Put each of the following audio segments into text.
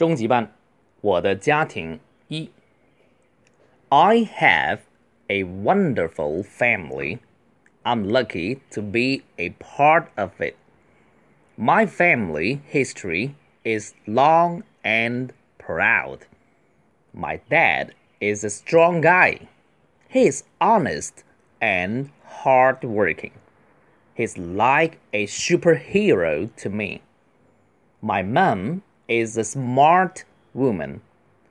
中级班，我的家庭一。I have a wonderful family. I'm lucky to be a part of it. My family history is long and proud. My dad is a strong guy. He is honest and hardworking. He's like a superhero to me. My mom is a smart woman.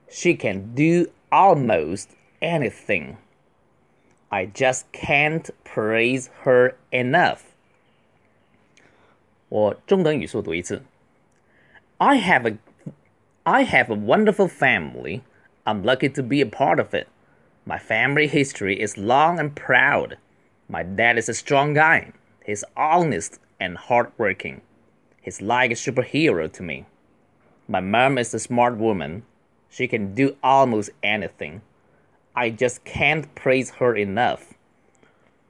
She can do almost anything. I just can't praise her enough. 我中等语速读一次。I have a I have a wonderful family. I'm lucky to be a part of it. My family history is long and proud. My dad is a strong guy. He's honest and hardworking. He's like a superhero to me. My mom is a smart woman. She can do almost anything. I just can't praise her enough.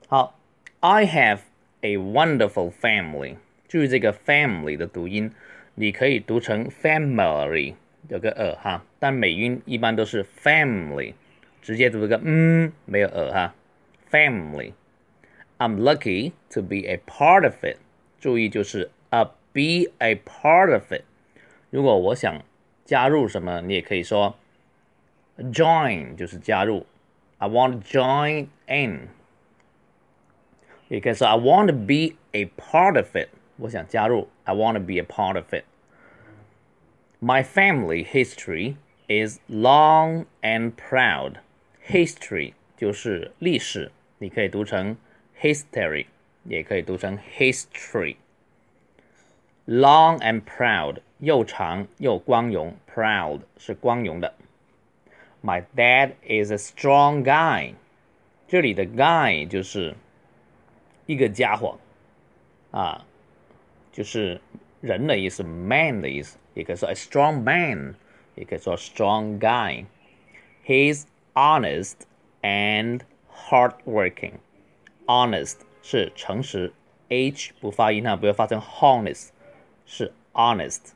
好，I have a wonderful family。注意这个 family 的读音，你可以读成 family，有个呃哈，但美音一般都是 family，直接读这个嗯，没有呃哈，family。I'm lucky to be a part of it。注意就是 a be a part of it。 如果我想加入什么，你也可以说 join，就是加入。I want to join in。也可以说 I want to be a part of it。我想加入，I want to be a part of it. My family history is long and proud. History 就是历史，你可以读成 history，也可以读成 history。Long and proud 又长又光荣，proud 是光荣的。My dad is a strong guy。这里的 guy 就是一个家伙啊。就是人的意思，man 的意思，也可以说 a strong man，也可以说 strong guy。He's honest and hardworking。honest 是诚实，h 不发音啊，不要发成 honest，是 honest。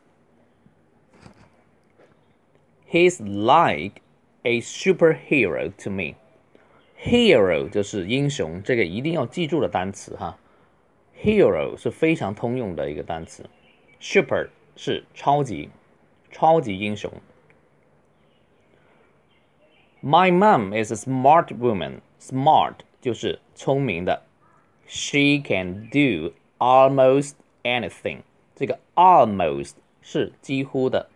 He's like a superhero to me。hero 就是英雄，这个一定要记住的单词哈。Hero 是非常通用的一个单词，super 是超级、超级英雄。My mom is a smart woman. Smart 就是聪明的。She can do almost anything. 这个 almost 是几乎的。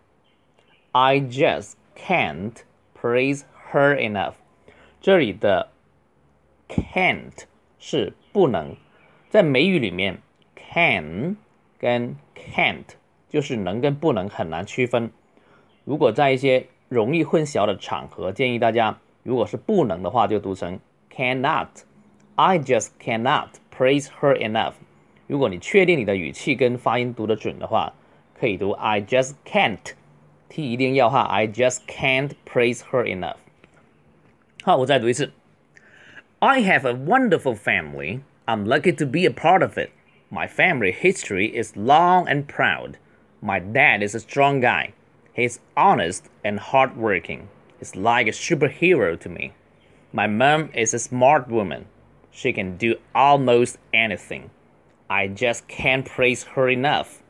I just can't praise her enough. 这里的 can't 是不能。在美语里面，can 跟 can't 就是能跟不能很难区分。如果在一些容易混淆的场合，建议大家，如果是不能的话，就读成 cannot。I just cannot praise her enough。如果你确定你的语气跟发音读得准的话，可以读 I just can't，t 一定要哈，I just can't praise her enough。好，我再读一次，I have a wonderful family。I'm lucky to be a part of it. My family history is long and proud. My dad is a strong guy. He's honest and hardworking. He's like a superhero to me. My mom is a smart woman. She can do almost anything. I just can't praise her enough.